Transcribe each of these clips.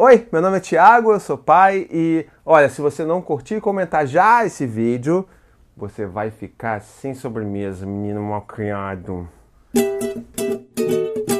Oi, meu nome é Thiago, eu sou pai e olha, se você não curtir e comentar já esse vídeo, você vai ficar sem sobremesa, menino mal criado.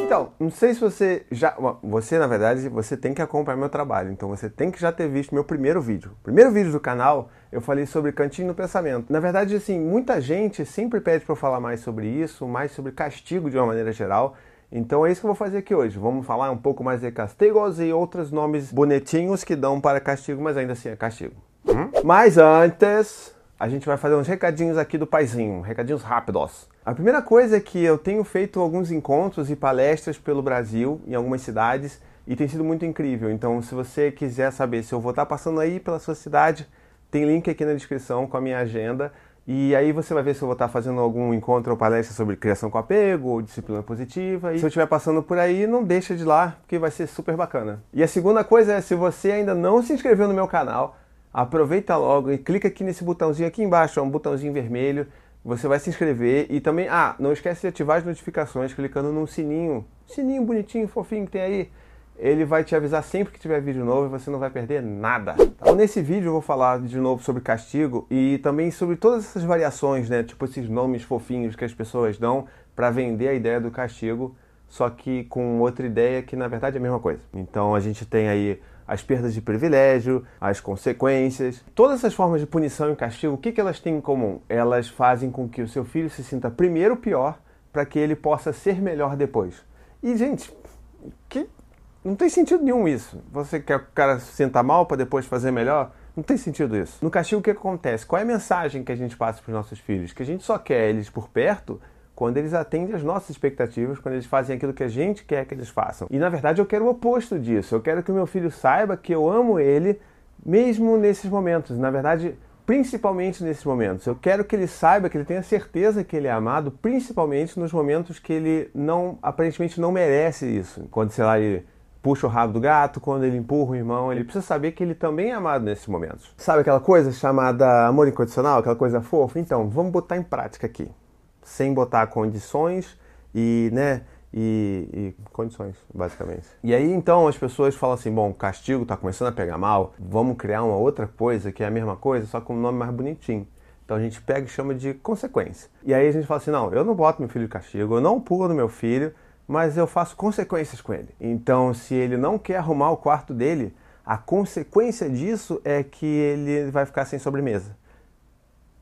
Então, não sei se você já. Você, na verdade, você tem que acompanhar meu trabalho. Então você tem que já ter visto meu primeiro vídeo. Primeiro vídeo do canal, eu falei sobre cantinho no pensamento. Na verdade, assim, muita gente sempre pede para eu falar mais sobre isso, mais sobre castigo de uma maneira geral. Então é isso que eu vou fazer aqui hoje. Vamos falar um pouco mais de castigos e outros nomes bonitinhos que dão para castigo, mas ainda assim é castigo. Hum? Mas antes, a gente vai fazer uns recadinhos aqui do paizinho, recadinhos rápidos. A primeira coisa é que eu tenho feito alguns encontros e palestras pelo Brasil, em algumas cidades, e tem sido muito incrível. Então, se você quiser saber se eu vou estar passando aí pela sua cidade, tem link aqui na descrição com a minha agenda. E aí você vai ver se eu vou estar fazendo algum encontro ou palestra sobre criação com apego ou disciplina positiva. E se eu estiver passando por aí, não deixa de ir lá, porque vai ser super bacana. E a segunda coisa é, se você ainda não se inscreveu no meu canal, aproveita logo e clica aqui nesse botãozinho aqui embaixo, é um botãozinho vermelho. Você vai se inscrever e também, ah, não esquece de ativar as notificações clicando num sininho, sininho bonitinho, fofinho que tem aí ele vai te avisar sempre que tiver vídeo novo e você não vai perder nada. Então nesse vídeo eu vou falar de novo sobre castigo e também sobre todas essas variações, né? Tipo esses nomes fofinhos que as pessoas dão para vender a ideia do castigo, só que com outra ideia que na verdade é a mesma coisa. Então a gente tem aí as perdas de privilégio, as consequências. Todas essas formas de punição e castigo, o que, que elas têm em comum? Elas fazem com que o seu filho se sinta primeiro pior para que ele possa ser melhor depois. E, gente, que não tem sentido nenhum isso. Você quer que o cara se sinta mal para depois fazer melhor? Não tem sentido isso. No castigo, o que acontece? Qual é a mensagem que a gente passa para os nossos filhos? Que a gente só quer eles por perto quando eles atendem às nossas expectativas, quando eles fazem aquilo que a gente quer que eles façam. E na verdade eu quero o oposto disso. Eu quero que o meu filho saiba que eu amo ele mesmo nesses momentos. Na verdade, principalmente nesses momentos. Eu quero que ele saiba, que ele tenha certeza que ele é amado, principalmente nos momentos que ele não aparentemente não merece isso. Quando sei lá ele puxa o rabo do gato, quando ele empurra o irmão, ele precisa saber que ele também é amado nesses momentos. Sabe aquela coisa chamada amor incondicional, aquela coisa fofa? Então, vamos botar em prática aqui, sem botar condições e, né, e, e, condições, basicamente. E aí então as pessoas falam assim: bom, castigo está começando a pegar mal, vamos criar uma outra coisa que é a mesma coisa, só com um nome mais bonitinho. Então a gente pega e chama de consequência. E aí a gente fala assim: não, eu não boto meu filho de castigo, eu não pulo no meu filho, mas eu faço consequências com ele. Então, se ele não quer arrumar o quarto dele, a consequência disso é que ele vai ficar sem sobremesa.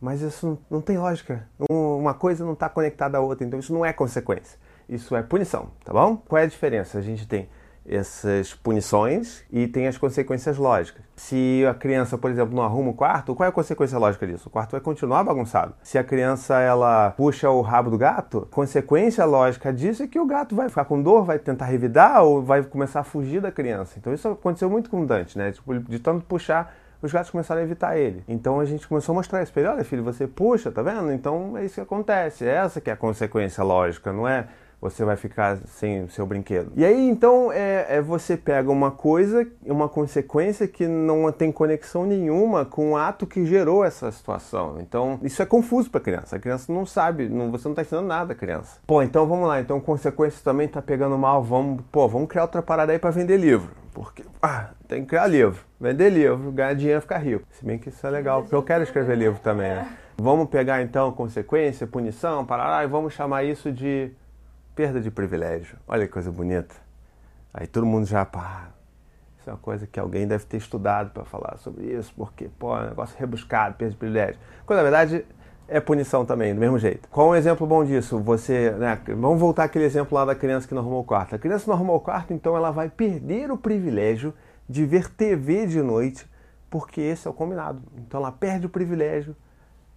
Mas isso não tem lógica. Uma coisa não está conectada à outra, então isso não é consequência. Isso é punição, tá bom? Qual é a diferença? A gente tem essas punições e tem as consequências lógicas. Se a criança, por exemplo, não arruma o quarto, qual é a consequência lógica disso? O quarto vai continuar bagunçado. Se a criança ela puxa o rabo do gato, consequência lógica disso é que o gato vai ficar com dor, vai tentar revidar ou vai começar a fugir da criança. Então isso aconteceu muito com o Dante, né? Tipo, de tanto puxar os gatos começaram a evitar ele. Então a gente começou a mostrar isso para ele: olha, filho, você puxa, tá vendo? Então é isso que acontece. É essa que é a consequência lógica, não é? Você vai ficar sem o seu brinquedo. E aí então é, é, você pega uma coisa, uma consequência que não tem conexão nenhuma com o ato que gerou essa situação. Então isso é confuso para a criança. A criança não sabe, não, você não está ensinando nada à criança. Pô, então vamos lá. Então consequência também está pegando mal. Vamos, pô, vamos criar outra parada aí para vender livro. Porque, ah, tem que criar livro, vender livro, ganhar dinheiro, ficar rico. Se bem que isso é legal, porque eu quero escrever livro também, né? Vamos pegar então consequência, punição, parar e vamos chamar isso de perda de privilégio. Olha que coisa bonita. Aí todo mundo já, pá, isso é uma coisa que alguém deve ter estudado para falar sobre isso, porque, pô, é um negócio rebuscado, perda de privilégio. Quando na verdade é punição também, do mesmo jeito. Qual é um exemplo bom disso? Você, né, vamos voltar aquele exemplo lá da criança que não arrumou o quarto. A criança não arrumou o quarto, então ela vai perder o privilégio de ver TV de noite, porque esse é o combinado. Então ela perde o privilégio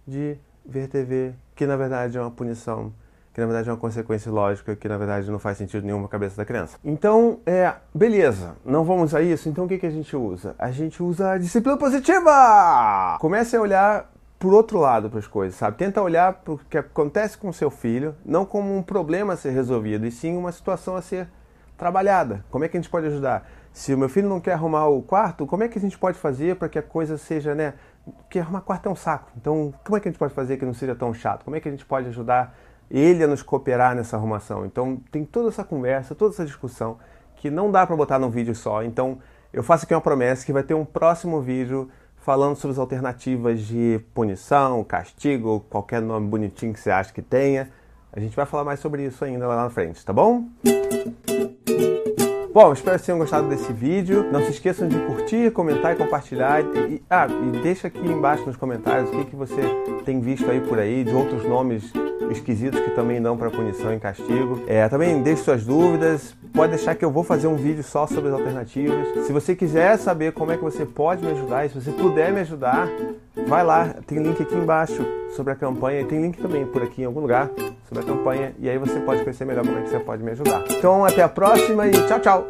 de ver TV, que na verdade é uma punição que na verdade é uma consequência lógica que na verdade não faz sentido nenhum cabeça da criança. Então, é, beleza, não vamos a isso, então o que, que a gente usa? A gente usa a disciplina positiva! Comece a olhar por outro lado para as coisas, sabe? Tenta olhar para o que acontece com o seu filho, não como um problema a ser resolvido, e sim uma situação a ser trabalhada. Como é que a gente pode ajudar? Se o meu filho não quer arrumar o quarto, como é que a gente pode fazer para que a coisa seja, né? Porque arrumar quarto é um saco. Então, como é que a gente pode fazer que não seja tão chato? Como é que a gente pode ajudar ele a nos cooperar nessa arrumação. Então tem toda essa conversa, toda essa discussão que não dá para botar num vídeo só. Então eu faço aqui uma promessa que vai ter um próximo vídeo falando sobre as alternativas de punição, castigo, qualquer nome bonitinho que você acha que tenha. A gente vai falar mais sobre isso ainda lá na frente, tá bom? Bom, espero que tenham gostado desse vídeo. Não se esqueçam de curtir, comentar e compartilhar. E, ah, e deixa aqui embaixo nos comentários o que, que você tem visto aí por aí de outros nomes esquisitos que também dão para punição e castigo. É, também deixe suas dúvidas. Pode deixar que eu vou fazer um vídeo só sobre as alternativas. Se você quiser saber como é que você pode me ajudar e se você puder me ajudar, vai lá. Tem link aqui embaixo sobre a campanha e tem link também por aqui em algum lugar sobre a campanha e aí você pode conhecer melhor como é que você pode me ajudar. Então até a próxima e tchau, tchau.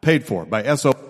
Paid for by SO.